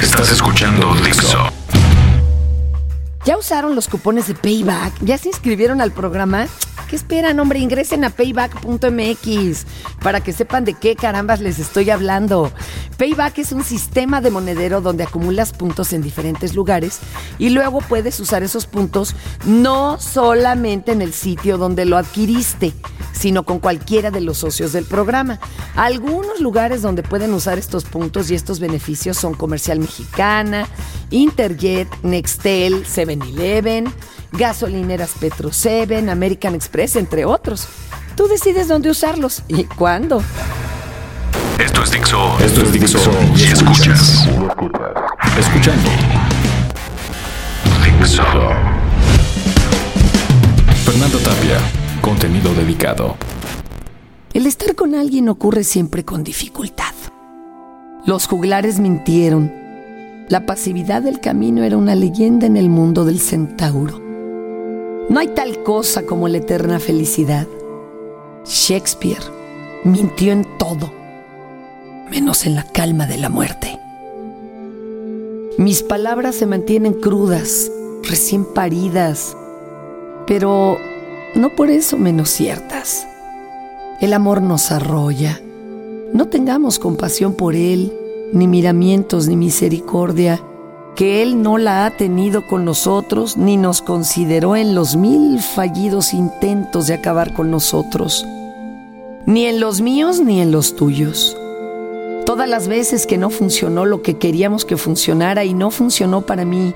Estás escuchando Dixo. ¿Ya usaron los cupones de Payback? ¿Ya se inscribieron al programa? ¿Qué esperan, hombre? Ingresen a payback.mx para que sepan de qué carambas les estoy hablando. Payback es un sistema de monedero donde acumulas puntos en diferentes lugares y luego puedes usar esos puntos no solamente en el sitio donde lo adquiriste, sino con cualquiera de los socios del programa. Algunos lugares donde pueden usar estos puntos y estos beneficios son Comercial Mexicana, Interjet, Nextel, 7-Eleven, gasolineras Petro 7, American Express, entre otros. Tú decides dónde usarlos y cuándo. Esto es Dixo. Esto es Dixo. Y escuchas. Escuchando. Dixo. Fernando Tapia. Contenido dedicado. El estar con alguien ocurre siempre con dificultad. Los juglares mintieron. La pasividad del camino era una leyenda en el mundo del centauro. No hay tal cosa como la eterna felicidad. Shakespeare mintió en todo, menos en la calma de la muerte. Mis palabras se mantienen crudas, recién paridas, pero no por eso menos ciertas. El amor nos arrolla. No tengamos compasión por él, ni miramientos, ni misericordia, que él no la ha tenido con nosotros, ni nos consideró en los mil fallidos intentos de acabar con nosotros, ni en los míos ni en los tuyos. Todas las veces que no funcionó lo que queríamos que funcionara y no funcionó para mí,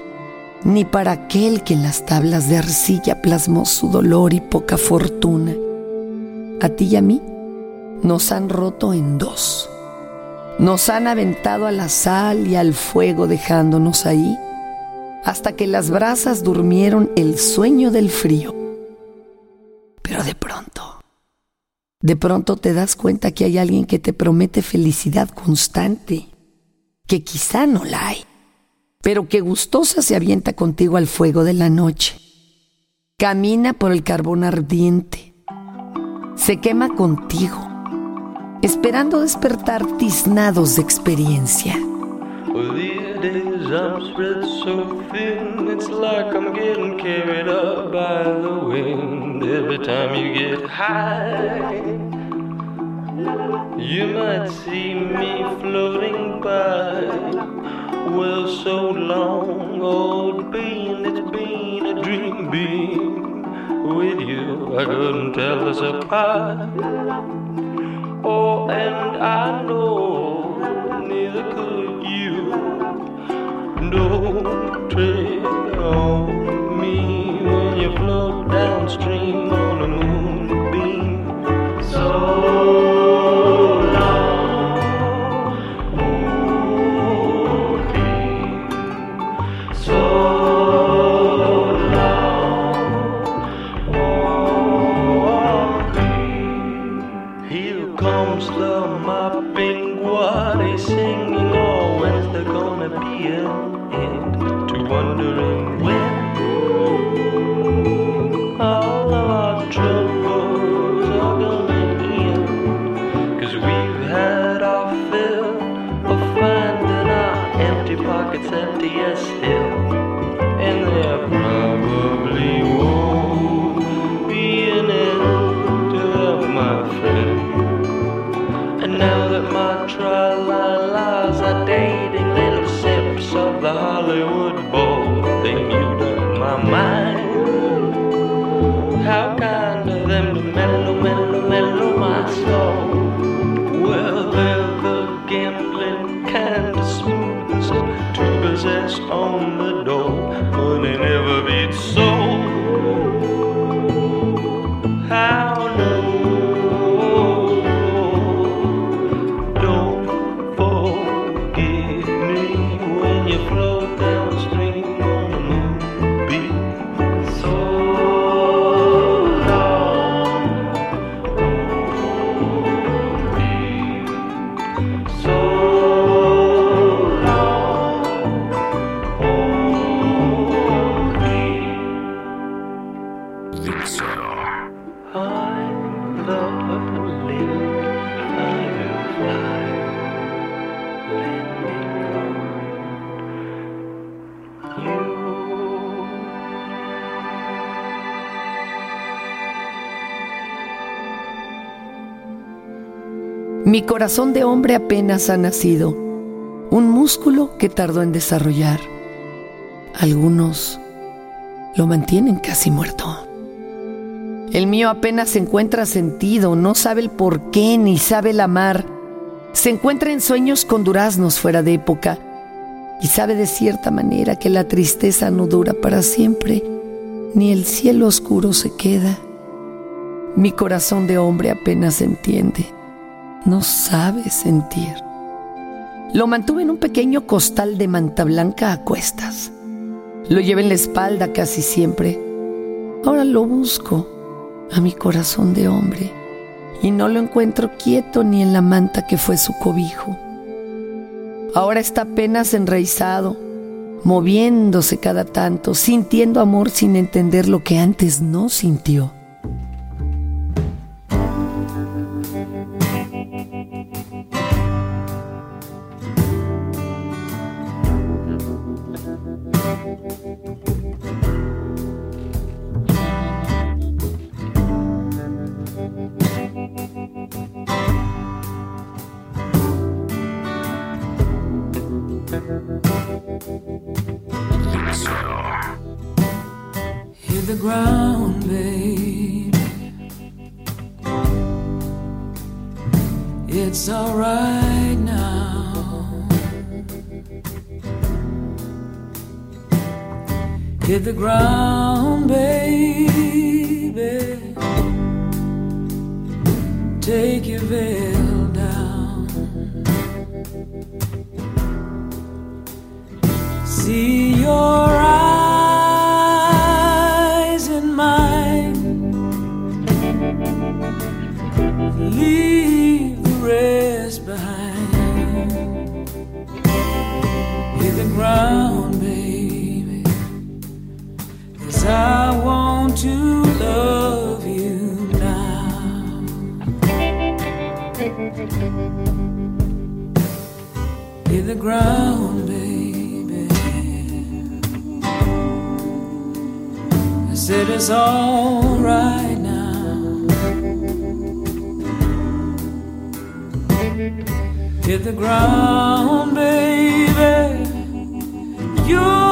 ni para aquel que en las tablas de arcilla plasmó su dolor y poca fortuna. A ti y a mí nos han roto en dos. Nos han aventado a la sal y al fuego dejándonos ahí, hasta que las brasas durmieron el sueño del frío. Pero de pronto, de pronto te das cuenta que hay alguien que te promete felicidad constante, que quizá no la hay pero que gustosa se avienta contigo al fuego de la noche. Camina por el carbón ardiente. Se quema contigo, esperando despertar tiznados de experiencia. You might see me floating by. Well, so long, old bean, it's been a dream being with you. I couldn't tell us apart. Oh, and I know neither could you. Mi corazón de hombre apenas ha nacido, un músculo que tardó en desarrollar. Algunos lo mantienen casi muerto. El mío apenas encuentra sentido, no sabe el por qué ni sabe el amar. Se encuentra en sueños con duraznos fuera de época y sabe de cierta manera que la tristeza no dura para siempre, ni el cielo oscuro se queda. Mi corazón de hombre apenas entiende, no sabe sentir. Lo mantuve en un pequeño costal de manta blanca a cuestas. Lo llevé en la espalda casi siempre. Ahora lo busco a mi corazón de hombre y no lo encuentro quieto ni en la manta que fue su cobijo. Ahora está apenas enraizado, moviéndose cada tanto, sintiendo amor sin entender lo que antes no sintió. Ground, said it's alright now. Hit the ground, baby. You're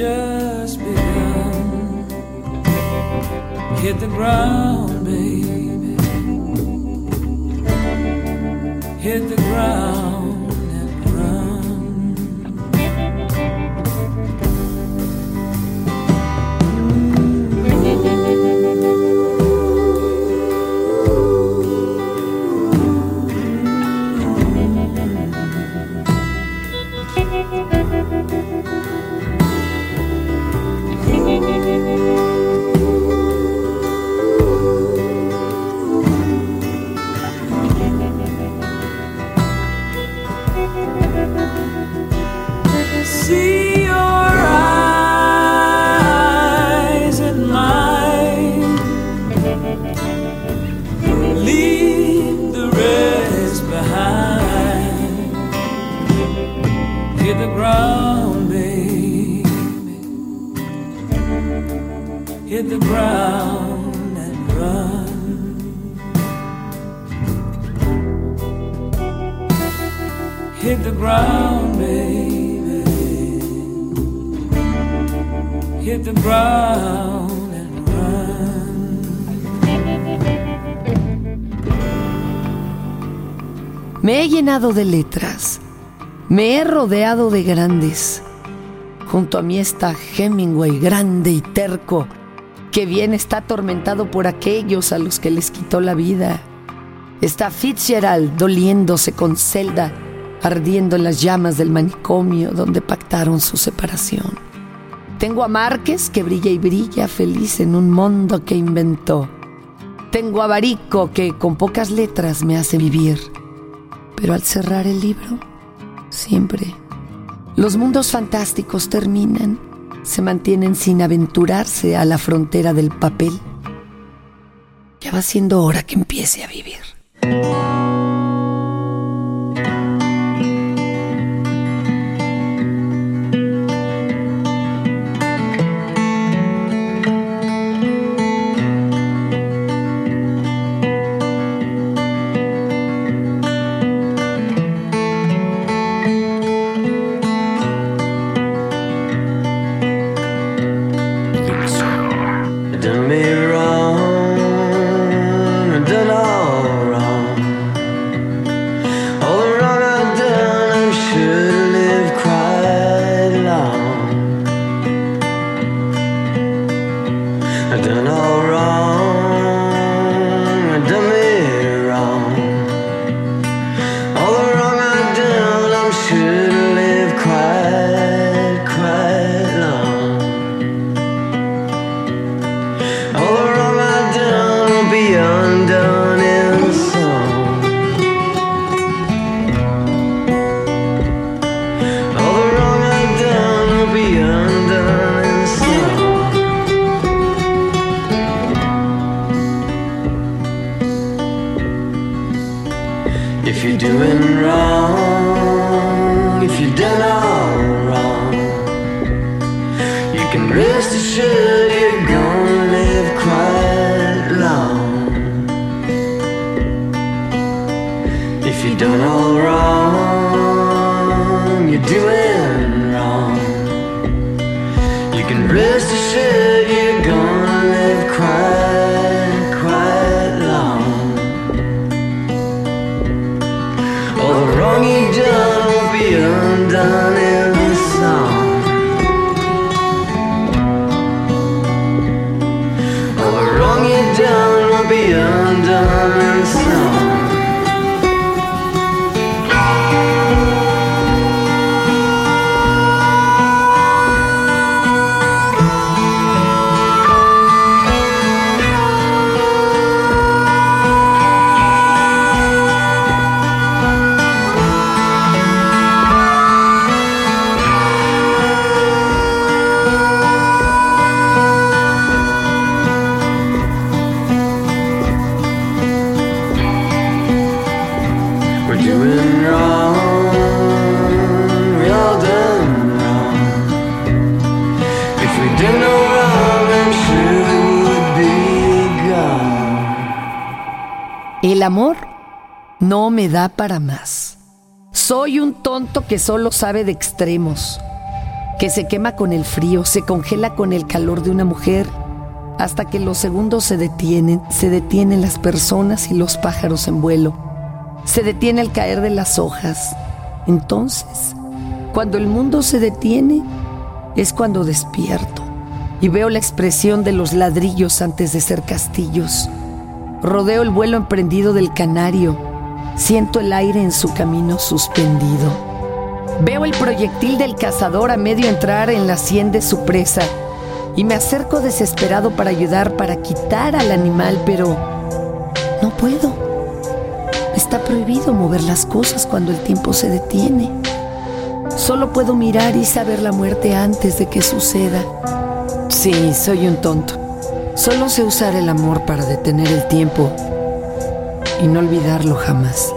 just begun. Hit the ground, Hit the ground, baby. Hit the ground and run. Hit the ground, baby. Hit the ground and run. Me he llenado de letras, me he rodeado de grandes. Junto a mí está Hemingway, grande y terco, que bien está atormentado por aquellos a los que les quitó la vida. Está Fitzgerald doliéndose con Zelda, ardiendo en las llamas del manicomio donde pactaron su separación. Tengo a Márquez que brilla y brilla feliz en un mundo que inventó. Tengo a Barico que con pocas letras me hace vivir. Pero al cerrar el libro, siempre los mundos fantásticos terminan, se mantienen sin aventurarse a la frontera del papel. Ya va siendo hora que empiece a vivir. long you done will be undone. Tonto que solo sabe de extremos, que se quema con el frío, se congela con el calor de una mujer, hasta que los segundos se detienen, se detienen las personas y los pájaros en vuelo, se detiene el caer de las hojas. Entonces, cuando el mundo se detiene, es cuando despierto y veo la expresión de los ladrillos antes de ser castillos. Rodeo el vuelo emprendido del canario. Siento el aire en su camino suspendido. Veo el proyectil del cazador a medio entrar en la sien de su presa y me acerco desesperado para ayudar para quitar al animal, pero no puedo. Está prohibido mover las cosas cuando el tiempo se detiene. Solo puedo mirar y saber la muerte antes de que suceda. Sí, soy un tonto. Solo sé usar el amor para detener el tiempo y no olvidarlo jamás.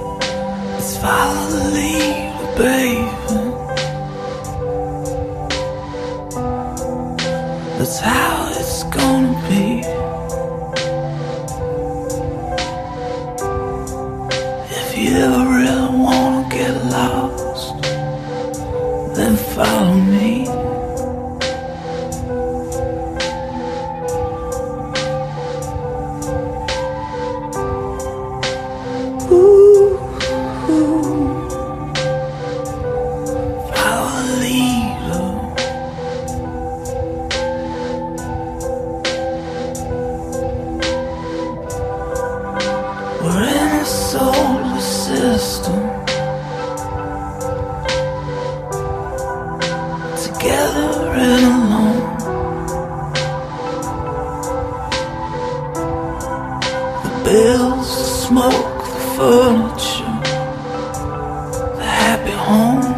Happy home.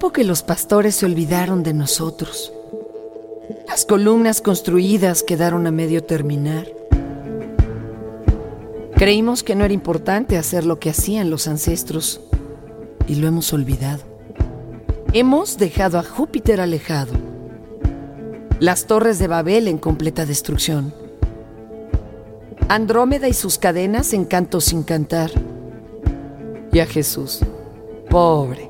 tiempo que los pastores se olvidaron de nosotros. Las columnas construidas quedaron a medio terminar. Creímos que no era importante hacer lo que hacían los ancestros y lo hemos olvidado. Hemos dejado a Júpiter alejado. Las torres de Babel en completa destrucción. Andrómeda y sus cadenas en canto sin cantar. Y a Jesús, pobre,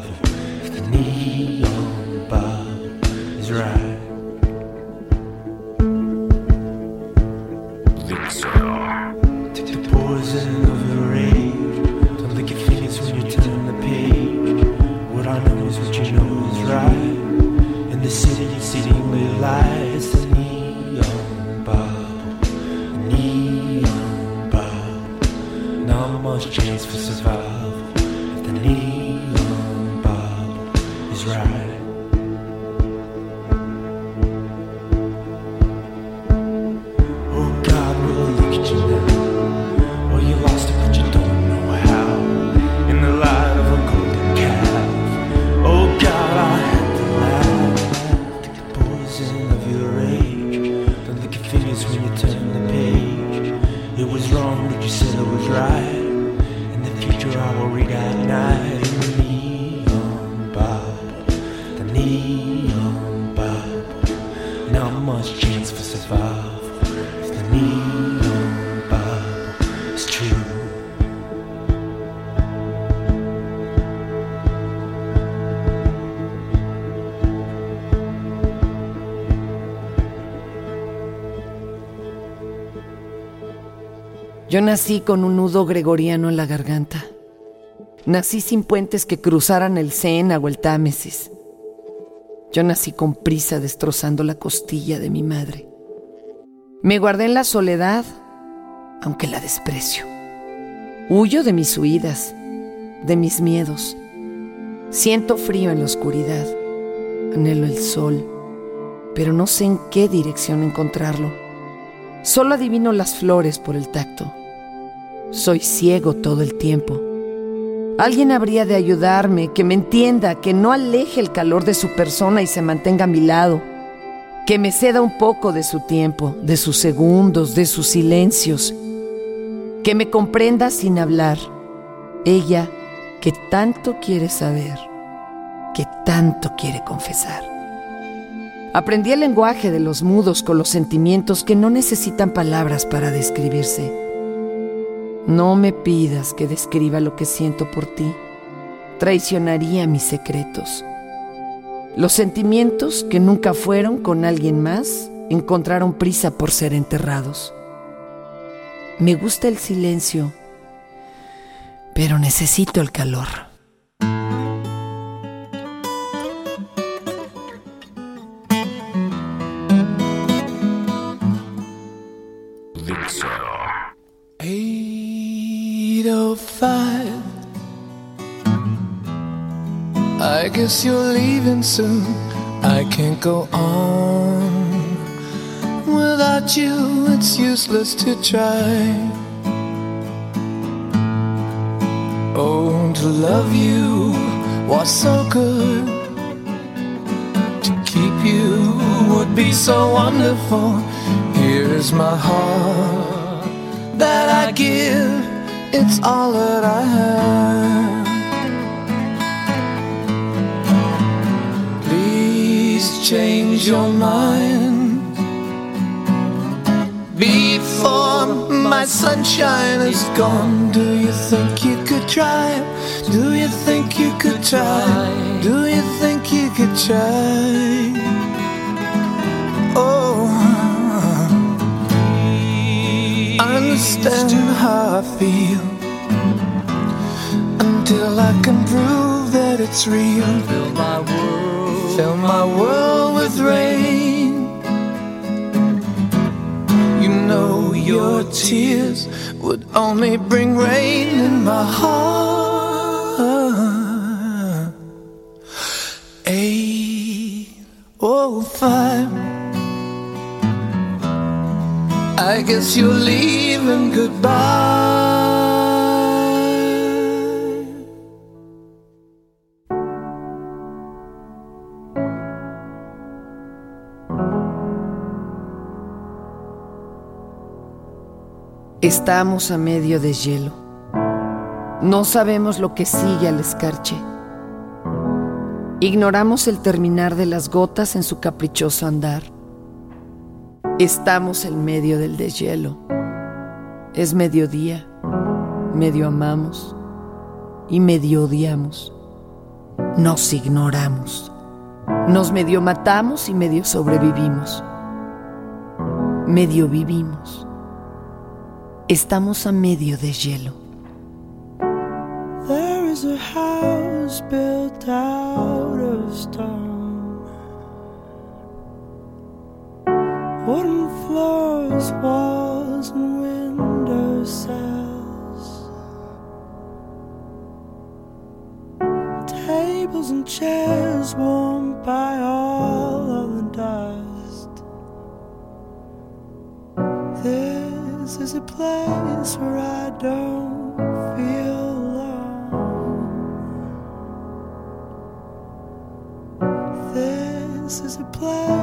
to survive. Nací con un nudo gregoriano en la garganta. Nací sin puentes que cruzaran el Sena o el Támesis. Yo nací con prisa destrozando la costilla de mi madre. Me guardé en la soledad, aunque la desprecio. Huyo de mis huidas, de mis miedos. Siento frío en la oscuridad. Anhelo el sol, pero no sé en qué dirección encontrarlo. Solo adivino las flores por el tacto soy ciego todo el tiempo. Alguien habría de ayudarme, que me entienda, que no aleje el calor de su persona y se mantenga a mi lado, que me ceda un poco de su tiempo, de sus segundos, de sus silencios, que me comprenda sin hablar. Ella que tanto quiere saber, que tanto quiere confesar. Aprendí el lenguaje de los mudos con los sentimientos que no necesitan palabras para describirse. No me pidas que describa lo que siento por ti. Traicionaría mis secretos. Los sentimientos que nunca fueron con alguien más encontraron prisa por ser enterrados. Me gusta el silencio, pero necesito el calor. Guess you're leaving soon. I can't go on. Without you, it's useless to try. Oh, to love you was so good. To keep you would be so wonderful. Here's my heart that I give, it's all that I have. Change your mind before my sunshine is gone. Do you think you could try? Do you think you could try? Do you think you could try? Oh. understand how I feel until I can prove that it's real. Fill my world, fill my world with rain. You know your tears would only bring rain in my heart. Eight oh five. I guess you're leaving goodbye. Estamos a medio de hielo. No sabemos lo que sigue al escarche. Ignoramos el terminar de las gotas en su caprichoso andar. Estamos en medio del deshielo. Es mediodía, medio amamos y medio odiamos. Nos ignoramos. Nos medio matamos y medio sobrevivimos. Medio vivimos. Estamos a medio de hielo. There is a house built out of stone. Wooden floors, walls, and window sills. Tables and chairs is a place where I don't feel alone. This is a place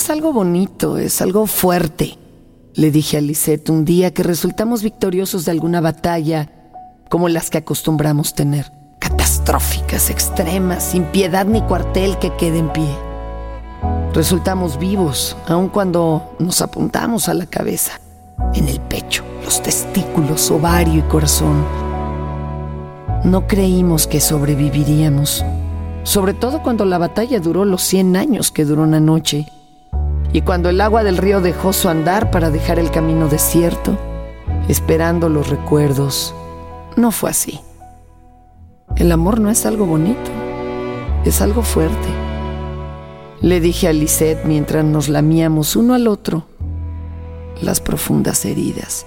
es algo bonito, es algo fuerte. Le dije a Lisette un día que resultamos victoriosos de alguna batalla como las que acostumbramos tener. Catastróficas, extremas, sin piedad ni cuartel que quede en pie. Resultamos vivos, aun cuando nos apuntamos a la cabeza, en el pecho, los testículos, ovario y corazón. No creímos que sobreviviríamos, sobre todo cuando la batalla duró los 100 años que duró una noche y cuando el agua del río dejó su andar para dejar el camino desierto, esperando los recuerdos. No fue así. El amor no es algo bonito, es algo fuerte. Le dije a Lisette mientras nos lamíamos uno al otro las profundas heridas.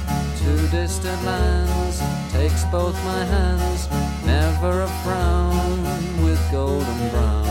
to distant lands takes both my hands never a frown with golden brown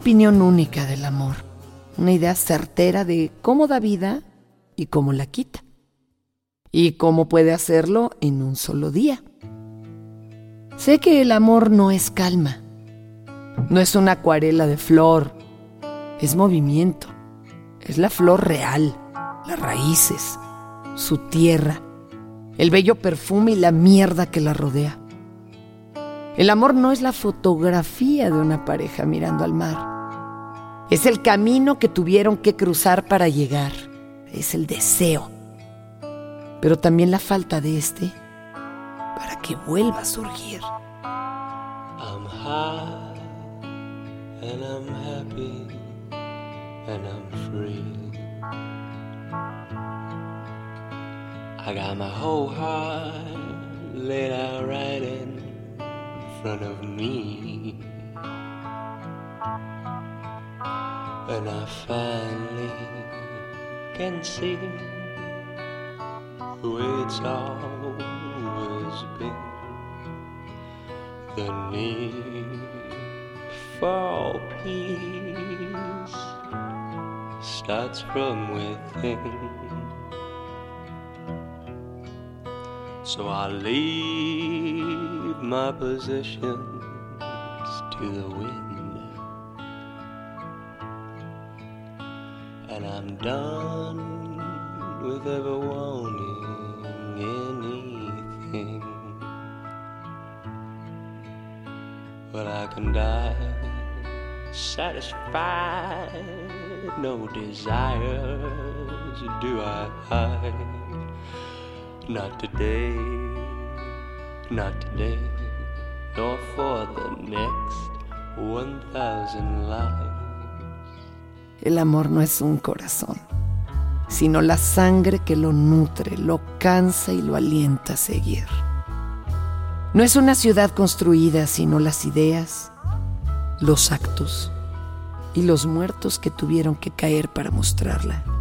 opinión única del amor, una idea certera de cómo da vida y cómo la quita, y cómo puede hacerlo en un solo día. Sé que el amor no es calma, no es una acuarela de flor, es movimiento, es la flor real, las raíces, su tierra, el bello perfume y la mierda que la rodea. El amor no es la fotografía de una pareja mirando al mar. Es el camino que tuvieron que cruzar para llegar. Es el deseo. Pero también la falta de este para que vuelva a surgir. I'm high and I'm happy and I'm free. I got my whole heart laid out right in front of me. And I finally can see who it's always been. The need for peace starts from within. So I leave my possessions to the wind. And I'm done with ever wanting anything. But I can die satisfied, no desires do I hide. Not today, not today, nor for the next 1000 lives. El amor no es un corazón, sino la sangre que lo nutre, lo cansa y lo alienta a seguir. No es una ciudad construida, sino las ideas, los actos y los muertos que tuvieron que caer para mostrarla.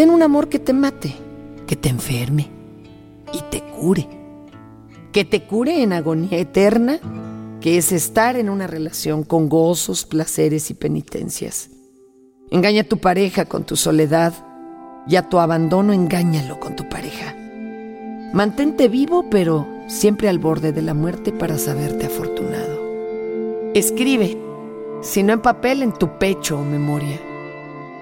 Ten un amor que te mate, que te enferme y te cure. Que te cure en agonía eterna, que es estar en una relación con gozos, placeres y penitencias. Engaña a tu pareja con tu soledad y a tu abandono engáñalo con tu pareja. Mantente vivo, pero siempre al borde de la muerte para saberte afortunado. Escribe, si no en papel, en tu pecho o memoria.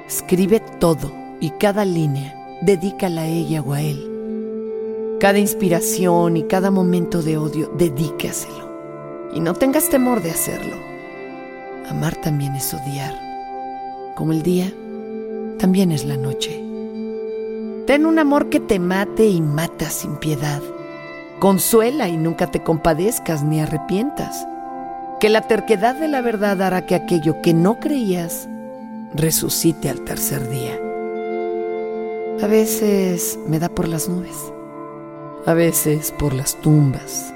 Escribe todo y cada línea, dedícala a ella o a él. Cada inspiración y cada momento de odio, dedícaselo. Y no tengas temor de hacerlo. Amar también es odiar. Como el día, también es la noche. Ten un amor que te mate y mata sin piedad. Consuela y nunca te compadezcas ni arrepientas. Que la terquedad de la verdad hará que aquello que no creías resucite al tercer día. A veces me da por las nubes, a veces por las tumbas,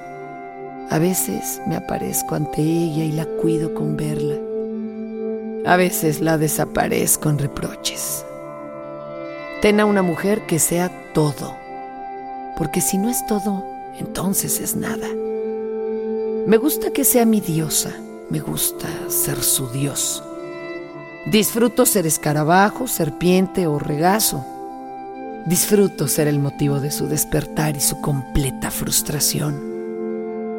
a veces me aparezco ante ella y la cuido con verla, a veces la desaparezco en reproches. Ten a una mujer que sea todo, porque si no es todo, entonces es nada. Me gusta que sea mi diosa, me gusta ser su dios. Disfruto ser escarabajo, serpiente o regazo. Disfruto ser el motivo de su despertar y su completa frustración.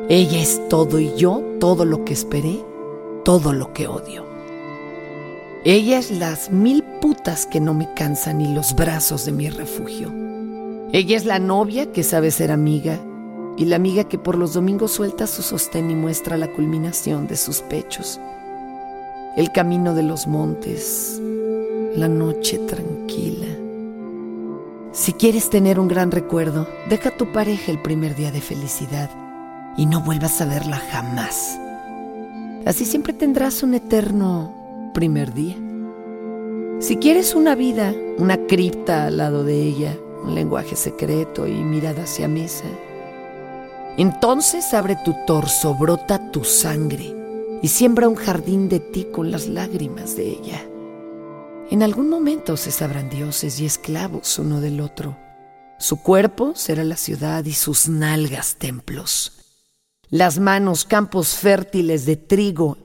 Ella es todo y yo todo lo que esperé, todo lo que odio. Ella es las mil putas que no me cansan y los brazos de mi refugio. Ella es la novia que sabe ser amiga y la amiga que por los domingos suelta su sostén y muestra la culminación de sus pechos el camino de los montes, la noche tranquila. Si quieres tener un gran recuerdo, deja a tu pareja el primer día de felicidad y no vuelvas a verla jamás. Así siempre tendrás un eterno primer día. Si quieres una vida, una cripta al lado de ella, un lenguaje secreto y mirada hacia mesa, entonces abre tu torso, brota tu sangre y siembra un jardín de ti con las lágrimas de ella. En algún momento se sabrán dioses y esclavos uno del otro. Su cuerpo será la ciudad y sus nalgas templos. Las manos campos fértiles de trigo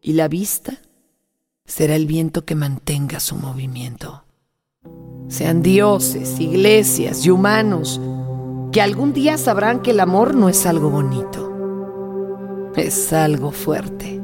y la vista será el viento que mantenga su movimiento. Sean dioses, iglesias y humanos que algún día sabrán que el amor no es algo bonito es algo fuerte.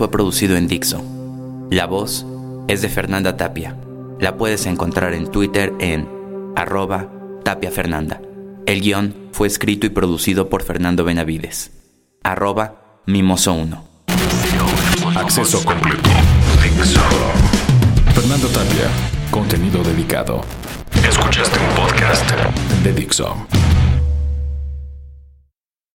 Fue producido en Dixo. La voz es de Fernanda Tapia. La puedes encontrar en Twitter en arroba Tapia Fernanda. El guion fue escrito y producido por Fernando Benavides. Arroba Mimoso1. Acceso completo. Fernando Tapia. Contenido dedicado. Escuchaste un podcast De Dixo.